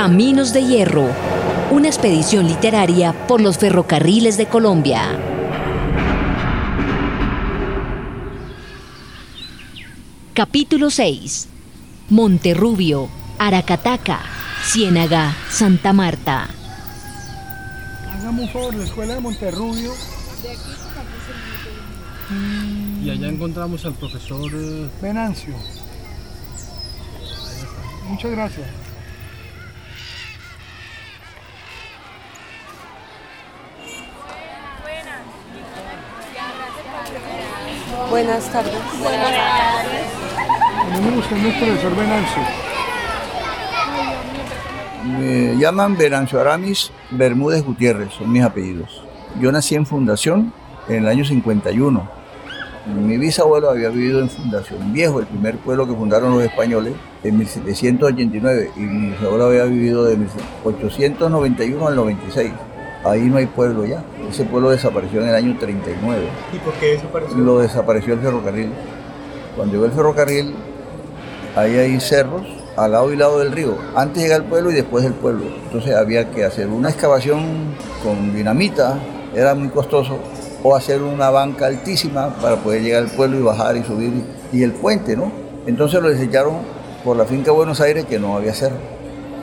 Caminos de Hierro, una expedición literaria por los ferrocarriles de Colombia. Capítulo 6. Monterrubio, Aracataca, Ciénaga, Santa Marta. Hagamos un favor, la escuela de Monterrubio. Y allá encontramos al profesor... eh, Venancio. Muchas gracias. Buenas tardes. Venimos buscando al profesor Venancio. Me llaman Venancio Aramis Bermúdez Gutiérrez, son mis apellidos. Yo nací en Fundación en el año 51. Mi bisabuelo había vivido en Fundación Viejo, el primer pueblo que fundaron los españoles, en 1789, y mi bisabuelo había vivido de 1891 al 96. Ahí no hay pueblo ya. Ese pueblo desapareció en el año 39. ¿Y por qué desapareció? Lo desapareció el ferrocarril. Cuando llegó el ferrocarril, ahí hay cerros al lado y lado del río. Antes llega el pueblo y después del pueblo. Entonces había que hacer una excavación con dinamita, era muy costoso, o hacer una banca altísima para poder llegar al pueblo y bajar y subir. Y el puente, ¿no? Entonces lo desecharon por la finca Buenos Aires que no había cerro.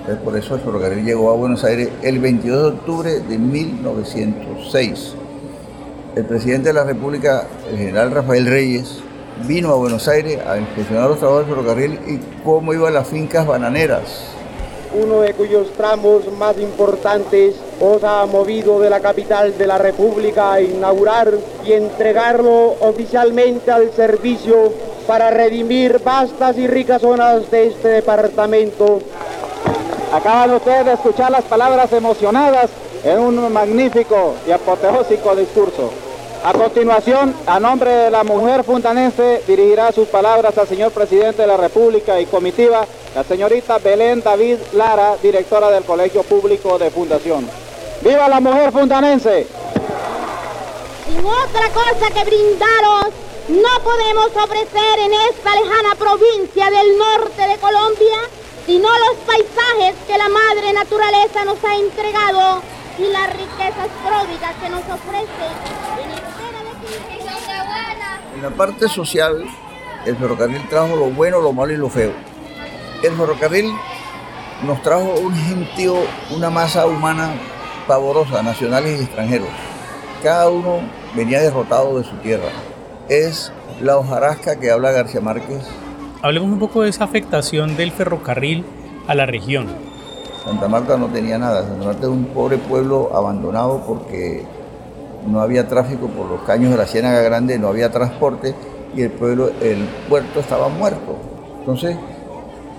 Entonces, por eso el ferrocarril llegó a Buenos Aires el 22 de octubre de 1906 el presidente de la República, el general Rafael Reyes, vino a Buenos Aires a inspeccionar los trabajos del ferrocarril y cómo iban las fincas bananeras. uno de cuyos tramos más importantes os ha movido de la capital de la República a inaugurar y entregarlo oficialmente al servicio para redimir vastas y ricas zonas de este departamento. Acaban ustedes de escuchar las palabras emocionadas en un magnífico y apoteósico discurso. A continuación, a nombre de la mujer fundanense, dirigirá sus palabras al señor presidente de la República y comitiva, la señorita Belén David Lara, directora del Colegio Público de Fundación. ¡Viva la mujer fundanense! Sin otra cosa que brindaros, no podemos ofrecer en esta lejana provincia del norte de Colombia, sino los paisajes que la madre naturaleza nos ha entregado y las riquezas pródigas que nos ofrece en la parte social, el ferrocarril trajo lo bueno, lo malo y lo feo. El ferrocarril nos trajo un gentío, una masa humana pavorosa, nacionales y extranjeros. Cada uno venía derrotado de su tierra. Es la hojarasca que habla García Márquez. Hablemos un poco de esa afectación del ferrocarril a la región. Santa Marta no tenía nada. Santa Marta es un pobre pueblo abandonado porque no había tráfico por los caños de la Ciénaga Grande, no había transporte y el pueblo, el puerto estaba muerto. Entonces,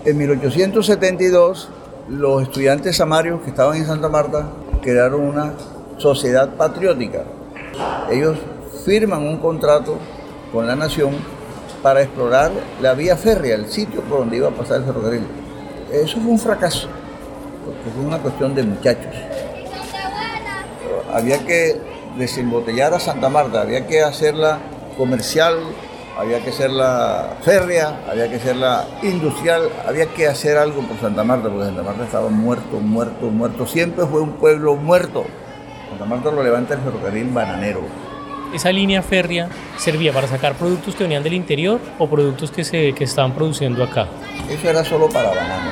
en 1872, los estudiantes samarios que estaban en Santa Marta crearon una sociedad patriótica. Ellos firman un contrato con la nación para explorar la vía férrea, el sitio por donde iba a pasar el ferrocarril. Eso fue un fracaso, porque fue una cuestión de muchachos. Había que desembotellar a Santa Marta, había que hacerla comercial, había que hacerla férrea, había que hacerla industrial, había que hacer algo por Santa Marta, porque Santa Marta estaba muerto, muerto, muerto. Siempre fue un pueblo muerto. Santa Marta lo levanta el ferrocarril bananero. ¿Esa línea férrea servía para sacar productos que venían del interior o productos que se que estaban produciendo acá? Eso era solo para banano,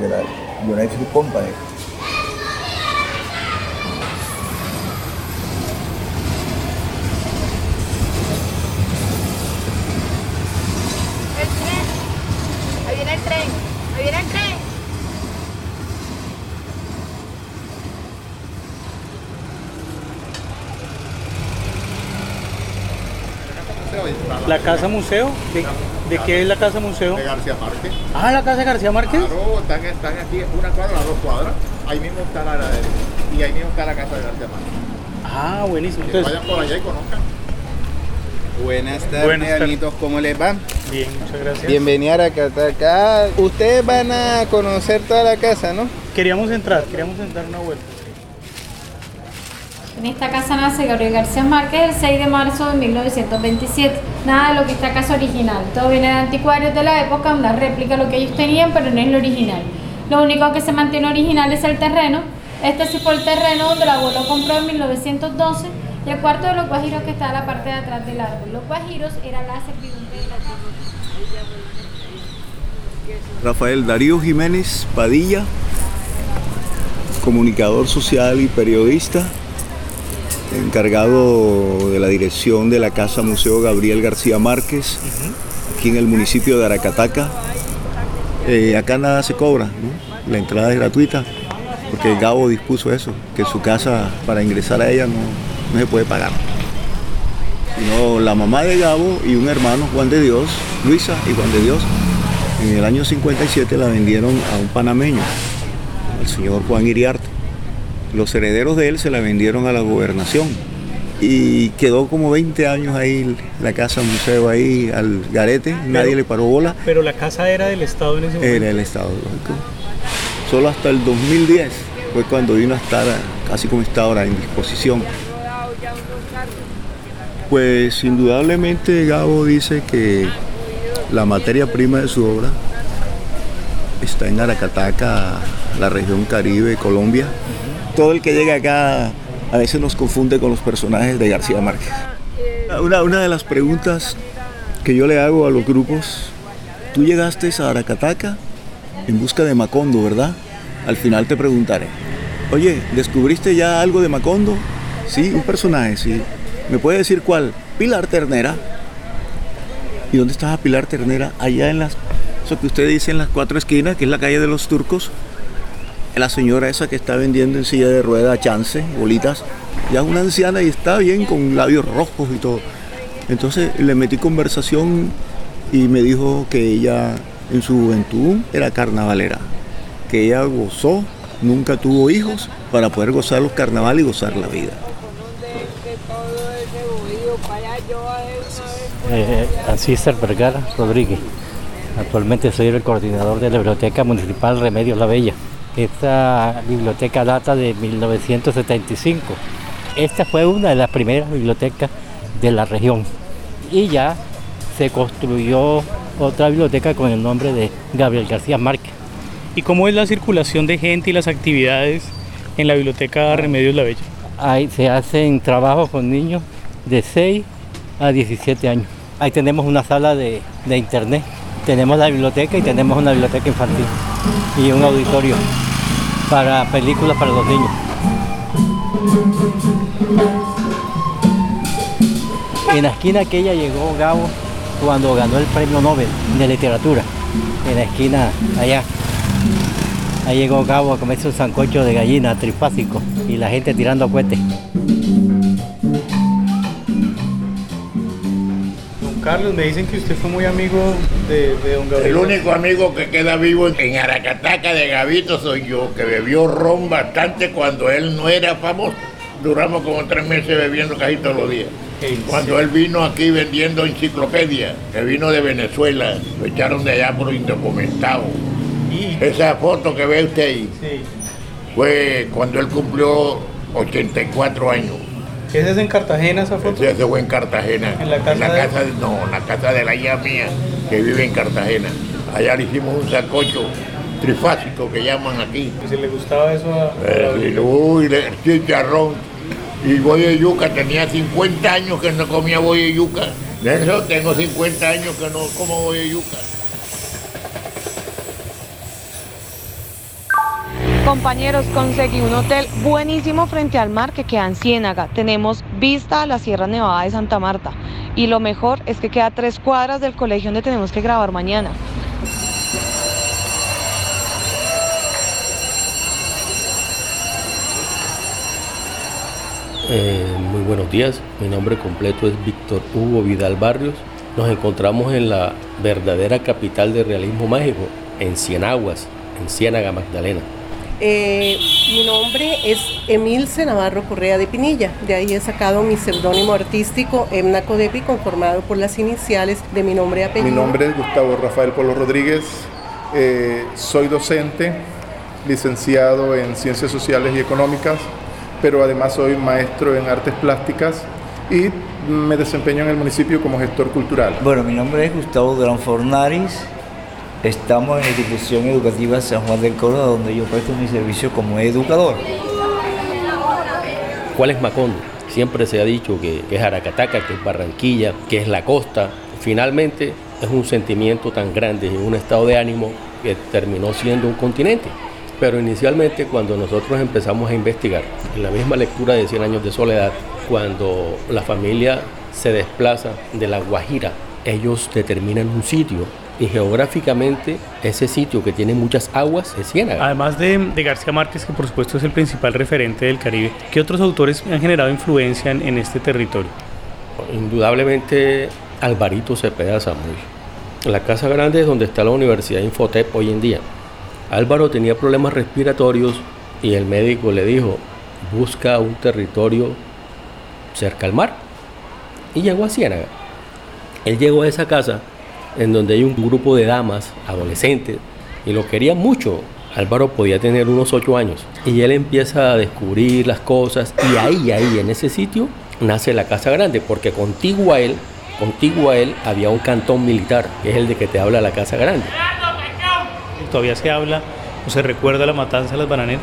de la United Company. El tren, ahí viene el tren, ahí viene el tren. ¿La casa museo? ¿De, de qué es la casa museo? de García Márquez. Ah, la casa de García Márquez. Claro, están, están aquí una cuadra, las dos cuadras. Ahí mismo está la heladería. Y ahí mismo está la casa de García Márquez. Ah, buenísimo. Que Entonces, vayan por allá y conozcan. Buenas tardes, Buenas tardes. amiguitos, ¿cómo les va? bien, muchas gracias. Bienvenida a Cataca. Ustedes van a conocer toda la casa, ¿no? Queríamos entrar, queríamos entrar una vuelta. En esta casa nace Gabriel García Márquez el 6 de marzo de 1927. Nada de lo que está acá es original. Todo viene de anticuarios de la época, una réplica de lo que ellos tenían, pero no es lo original. Lo único que se mantiene original es el terreno. Este sí fue el terreno donde el abuelo compró en 1912 y el cuarto de los guajiros que está en la parte de atrás del árbol. Los guajiros era la servidumbre de la tierra. Rafael Darío Jiménez Padilla, comunicador social y periodista, encargado de la dirección de la Casa Museo Gabriel García Márquez, aquí en el municipio de Aracataca. Eh, acá nada se cobra, la entrada es gratuita, porque Gabo dispuso eso, que su casa para ingresar a ella no, se puede pagar. La mamá de Gabo y un hermano, Juan de Dios, Luisa y Juan de Dios, en el año 57 la vendieron a un panameño, al señor Juan Iriarte. Los herederos de él se la vendieron a la gobernación y quedó como 20 años ahí la casa museo ahí al garete, nadie le paró bola. Pero la casa era del Estado en ese momento. Era el Estado, lógico. Solo hasta el 2010 fue cuando vino a estar casi como está ahora en disposición. Pues indudablemente Gabo dice que la materia prima de su obra está en Aracataca, la región Caribe, Colombia. Todo el que llega acá a veces nos confunde con los personajes de García Márquez. Una, de las preguntas que yo le hago a los grupos, tú llegaste a Aracataca en busca de Macondo, ¿verdad? Al final te preguntaré, oye, ¿descubriste ya algo de Macondo? Sí, un personaje, sí. ¿Me puede decir cuál? Pilar Ternera. ¿Y dónde estaba Pilar Ternera? Allá en las, eso que usted dice en las cuatro esquinas, que es la calle de los turcos. La señora esa que está vendiendo en silla de rueda chance, bolitas. Ya es una anciana y está bien con labios rojos y todo. Entonces le metí conversación y me dijo que ella en su juventud era carnavalera, que ella gozó, nunca tuvo hijos para poder gozar los carnavales y gozar la vida. Eh, César Vergara Rodríguez. Actualmente soy el coordinador de la Biblioteca Municipal Remedios La Bella. Esta biblioteca data de 1975. Esta fue una de las primeras bibliotecas de la región. Y ya se construyó otra biblioteca con el nombre de Gabriel García Márquez. ¿Y cómo es la circulación de gente y las actividades en la biblioteca Remedios La Bella? Ahí se hacen trabajos con niños de 6 a 17 años. Ahí tenemos una sala de, de internet, tenemos la biblioteca y tenemos una biblioteca infantil y un auditorio para películas para los niños. En la esquina aquella llegó Gabo cuando ganó el premio Nobel de literatura. En la esquina allá. Ahí llegó Gabo a comerse un sancocho de gallina trifásico y la gente tirando cohetes. Carlos, me dicen que usted fue muy amigo de, de don Gabriel. El único amigo que queda vivo en Aracataca de Gavito soy yo, que bebió ron bastante cuando él no era famoso. Duramos como tres meses bebiendo casi todos los días. Cuando él vino aquí vendiendo enciclopedia, que vino de Venezuela, lo echaron de allá por indocumentado. Esa foto que ve usted ahí fue cuando él cumplió 84 años. ¿Ese es en Cartagena esa foto? Ese fue en Cartagena. ¿En la casa de- casa de- no, en la casa de la hija mía, que vive en Cartagena. Allá le hicimos un sacocho trifásico que llaman aquí. ¿Y si le gustaba eso a, Eh, y, uy, de chicharrón. Y bollo de yuca, tenía 50 años que no comía bollo de yuca. De eso tengo 50 años que no como bollo de yuca. Compañeros, conseguí un hotel buenísimo frente al mar que queda en Ciénaga. Tenemos vista a la Sierra Nevada de Santa Marta. Y lo mejor es que queda a tres cuadras del colegio donde tenemos que grabar mañana. Eh, muy buenos días, mi nombre completo es Víctor Hugo Vidal Barrios. Nos encontramos en la verdadera capital del realismo mágico, en Cienaguas, en Ciénaga Magdalena. Eh, mi nombre es Emilce Navarro Correa de Pinilla. De ahí he sacado mi seudónimo artístico Emna Codepi, conformado por las iniciales de mi nombre y apellido. Mi nombre es Gustavo Rafael Polo Rodríguez. Eh, soy docente, licenciado en Ciencias Sociales y Económicas, pero además soy maestro en Artes Plásticas y me desempeño en el municipio como gestor cultural. Bueno, mi nombre es Gustavo Gran Fornaris, Estamos en la institución educativa San Juan del Córdoba, donde yo presto mi servicio como educador. ¿Cuál es Macondo? Siempre se ha dicho que, es Aracataca, que es Barranquilla, que es la costa. Finalmente es un sentimiento tan grande y un estado de ánimo que terminó siendo un continente. Pero inicialmente cuando nosotros empezamos a investigar, en la misma lectura de 100 años de soledad, cuando la familia se desplaza de la Guajira, ellos determinan un sitio y geográficamente ese sitio que tiene muchas aguas es Ciénaga. Además de, de, García Márquez, que por supuesto es el principal referente del Caribe, ¿qué otros autores han generado influencia en, en este territorio? Indudablemente Alvarito Cepeda Zamudio. La Casa Grande es donde está la Universidad Infotep hoy en día. Álvaro tenía problemas respiratorios y el médico le dijo, busca un territorio cerca al mar. Y llegó a Ciénaga. Él llegó a esa casa en donde hay un grupo de damas, adolescentes, y lo querían mucho. Álvaro podía tener unos ocho años y él empieza a descubrir las cosas y ahí, ahí, en ese sitio, nace la Casa Grande, porque contigo a él, contigo a él había un cantón militar, que es el de que te habla la Casa Grande. ¿Todavía se habla o se recuerda la matanza de las bananeras?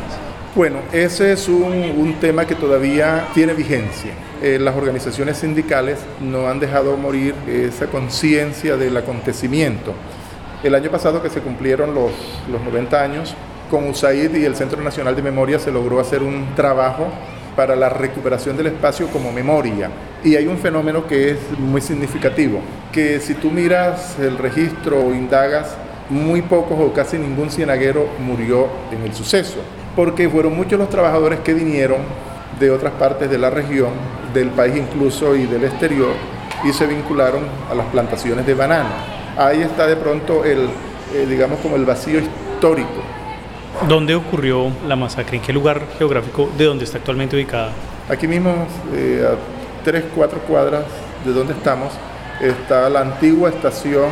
Bueno, ese es un, un tema que todavía tiene vigencia. Eh, las organizaciones sindicales no han dejado morir esa conciencia del acontecimiento. El año pasado que se cumplieron los, los 90 años, con USAID y el Centro Nacional de Memoria se logró hacer un trabajo para la recuperación del espacio como memoria. Y hay un fenómeno que es muy significativo, que si tú miras el registro o indagas, muy pocos o casi ningún cienaguero murió en el suceso, porque fueron muchos los trabajadores que vinieron de otras partes de la región, del país incluso y del exterior, y se vincularon a las plantaciones de banano. Ahí está de pronto el, eh, digamos, como el vacío histórico. ¿Dónde ocurrió la masacre? ¿En qué lugar geográfico de donde está actualmente ubicada? Aquí mismo, eh, a tres, cuatro cuadras de donde estamos, está la antigua estación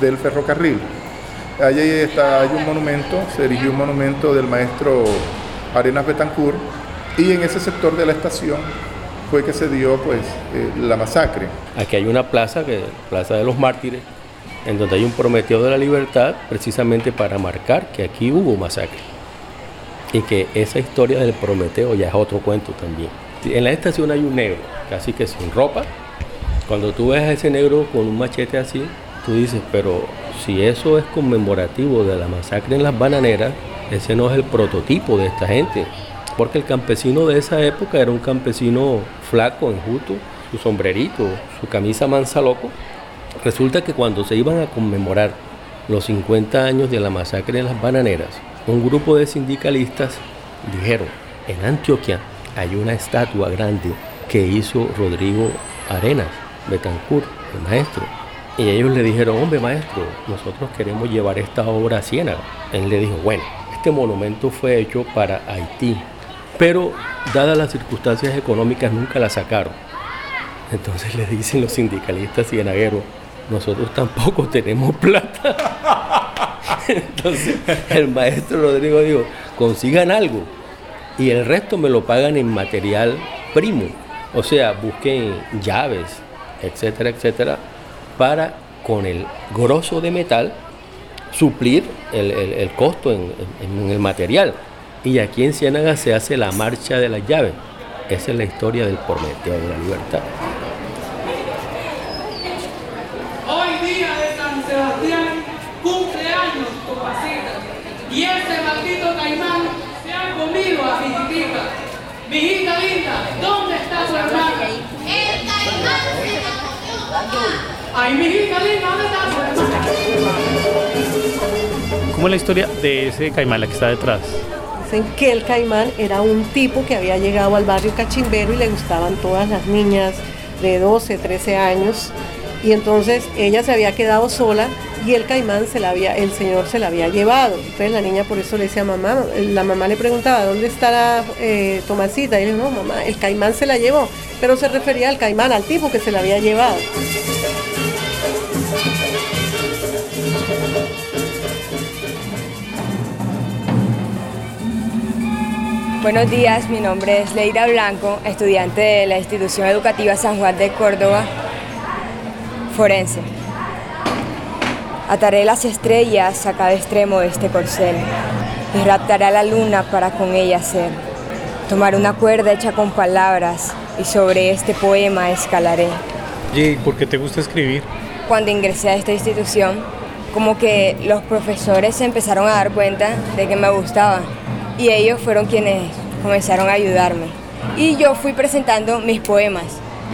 del ferrocarril. Allí está, hay un monumento, se erigió un monumento del maestro Arenas Betancourt, y en ese sector de la estación fue que se dio pues eh, la masacre. Aquí hay una plaza, que Plaza de los Mártires, en donde hay un Prometeo de la Libertad, precisamente para marcar que aquí hubo masacre. Y que esa historia del Prometeo ya es otro cuento también. En la estación hay un negro, casi que sin ropa. Cuando tú ves a ese negro con un machete así, tú dices, pero si eso es conmemorativo de la masacre en las bananeras, ese no es el prototipo de esta gente porque el campesino de esa época era un campesino flaco, enjuto, su sombrerito, su camisa mansa loco. Resulta que cuando se iban a conmemorar los 50 años de la masacre de las bananeras, un grupo de sindicalistas dijeron, en Antioquia hay una estatua grande que hizo Rodrigo Arenas, Betancourt, el maestro. Y ellos le dijeron, hombre maestro, nosotros queremos llevar esta obra a Ciénaga. Él le dijo, bueno, este monumento fue hecho para Haití, pero dadas las circunstancias económicas nunca la sacaron. Entonces le dicen los sindicalistas cienagueros, nosotros tampoco tenemos plata. Entonces el maestro Rodrigo dijo, consigan algo y el resto me lo pagan en material primo. O sea, busquen llaves, etcétera, etcétera, para con el grosso de metal suplir el, costo en el material. Y aquí en Ciénaga se hace la marcha de las llaves. Esa es la historia del Prometeo de la Libertad. Hoy día de San Sebastián cumpleaños Copacita. Y ese maldito caimán se ha comido a mi hijita. Mi hijita linda, ¿dónde está su hermana? El caimán se la comió. Ay, mi hijita linda, ¿dónde está su hermana? ¿Cómo es la historia de ese caimán, la que está detrás? Dicen que el caimán era un tipo que había llegado al barrio Cachimbero y le gustaban todas las niñas de 12, 13 años. Y entonces ella se había quedado sola y el caimán se la había, el señor se la había llevado. Entonces la niña por eso le decía a mamá, la mamá le preguntaba, ¿dónde está la eh, Tomasita? Y él dijo, no, mamá, el caimán se la llevó. Pero se refería al caimán, al tipo que se la había llevado. Buenos días, mi nombre es Leida Blanco, estudiante de la institución educativa San Juan de Córdoba, forense. Ataré las estrellas a cada extremo de este corcel y raptaré a la luna para con ella ser. Tomaré una cuerda hecha con palabras y sobre este poema escalaré. ¿Y por qué te gusta escribir? Cuando ingresé a esta institución, como que los profesores se empezaron a dar cuenta de que me gustaba y ellos fueron quienes comenzaron a ayudarme. Y yo fui presentando mis poemas.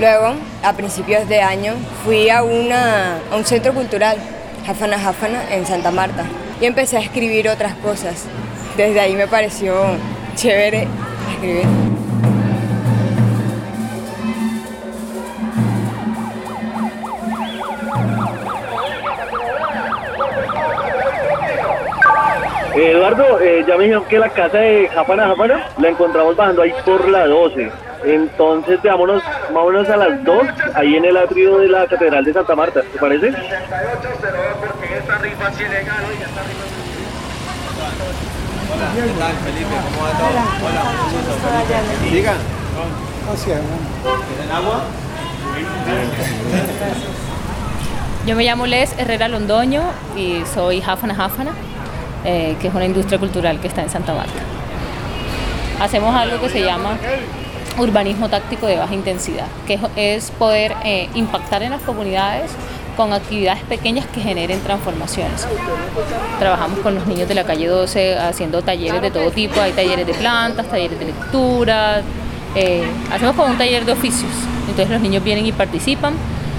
Luego, a principios de año, fui a, una, a un centro cultural Jafana Jafana en Santa Marta. Y empecé a escribir otras cosas. Desde ahí me pareció chévere escribir. Eduardo, eh, ya me dijeron que la casa de Japana Japana la encontramos bajando ahí por la 12. Entonces, vámonos, vámonos a las 2, ahí en el atrio de la Catedral de Santa Marta, ¿te parece? Hola, ¿qué tal Felipe? ¿Cómo va todo? Hola, gusto. Digan. ¿Tienen agua? Yo me llamo Les Herrera Londoño y soy Jafana Jafana, eh, que es una industria cultural que está en Santa Marta. Hacemos algo que se llama urbanismo táctico de baja intensidad, que es poder eh, impactar en las comunidades con actividades pequeñas que generen transformaciones. Trabajamos con los niños de la calle 12 haciendo talleres de todo tipo, hay talleres de plantas, talleres de lectura, eh, hacemos como un taller de oficios, entonces los niños vienen y participan.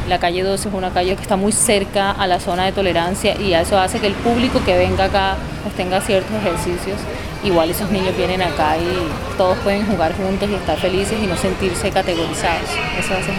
La calle 12 es una calle que está muy cerca a la zona de tolerancia y eso hace que el público que venga acá pues tenga ciertos ejercicios igual esos niños vienen acá y todos pueden jugar juntos y estar felices y no sentirse categorizados. Eso hace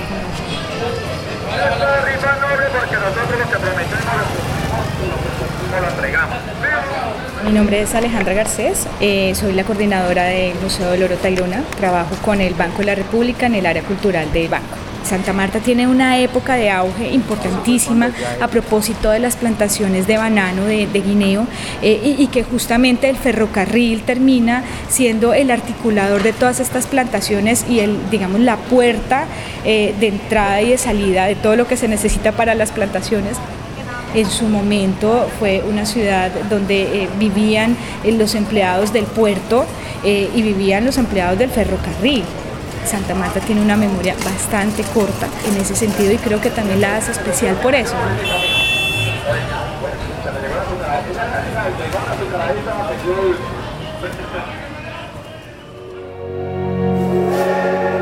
Mi nombre es Alejandra Garcés, eh, soy la coordinadora del Museo del Oro Tayrona, trabajo con el Banco de la República en el área cultural del banco. Santa Marta tiene una época de auge importantísima a propósito de las plantaciones de banano, de, guineo, eh, y, que justamente el ferrocarril termina siendo el articulador de todas estas plantaciones y el, digamos, la puerta eh, de entrada y de salida de todo lo que se necesita para las plantaciones en su momento fue una ciudad donde eh, vivían los empleados del puerto y vivían los empleados del ferrocarril. Santa Marta tiene una memoria bastante corta en ese sentido y creo que también la hace especial por eso.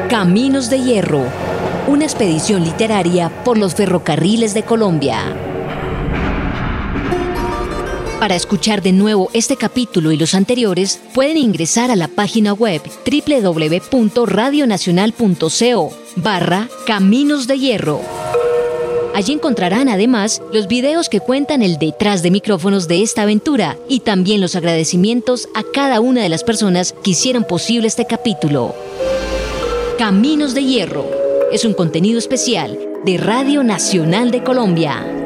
Caminos de Hierro, una expedición literaria por los ferrocarriles de Colombia. Para escuchar de nuevo este capítulo y los anteriores, pueden ingresar a la página web www.radionacional.co barra Caminos de Hierro. Allí encontrarán además los videos que cuentan el detrás de micrófonos de esta aventura y también los agradecimientos a cada una de las personas que hicieron posible este capítulo. Caminos de Hierro es un contenido especial de Radio Nacional de Colombia.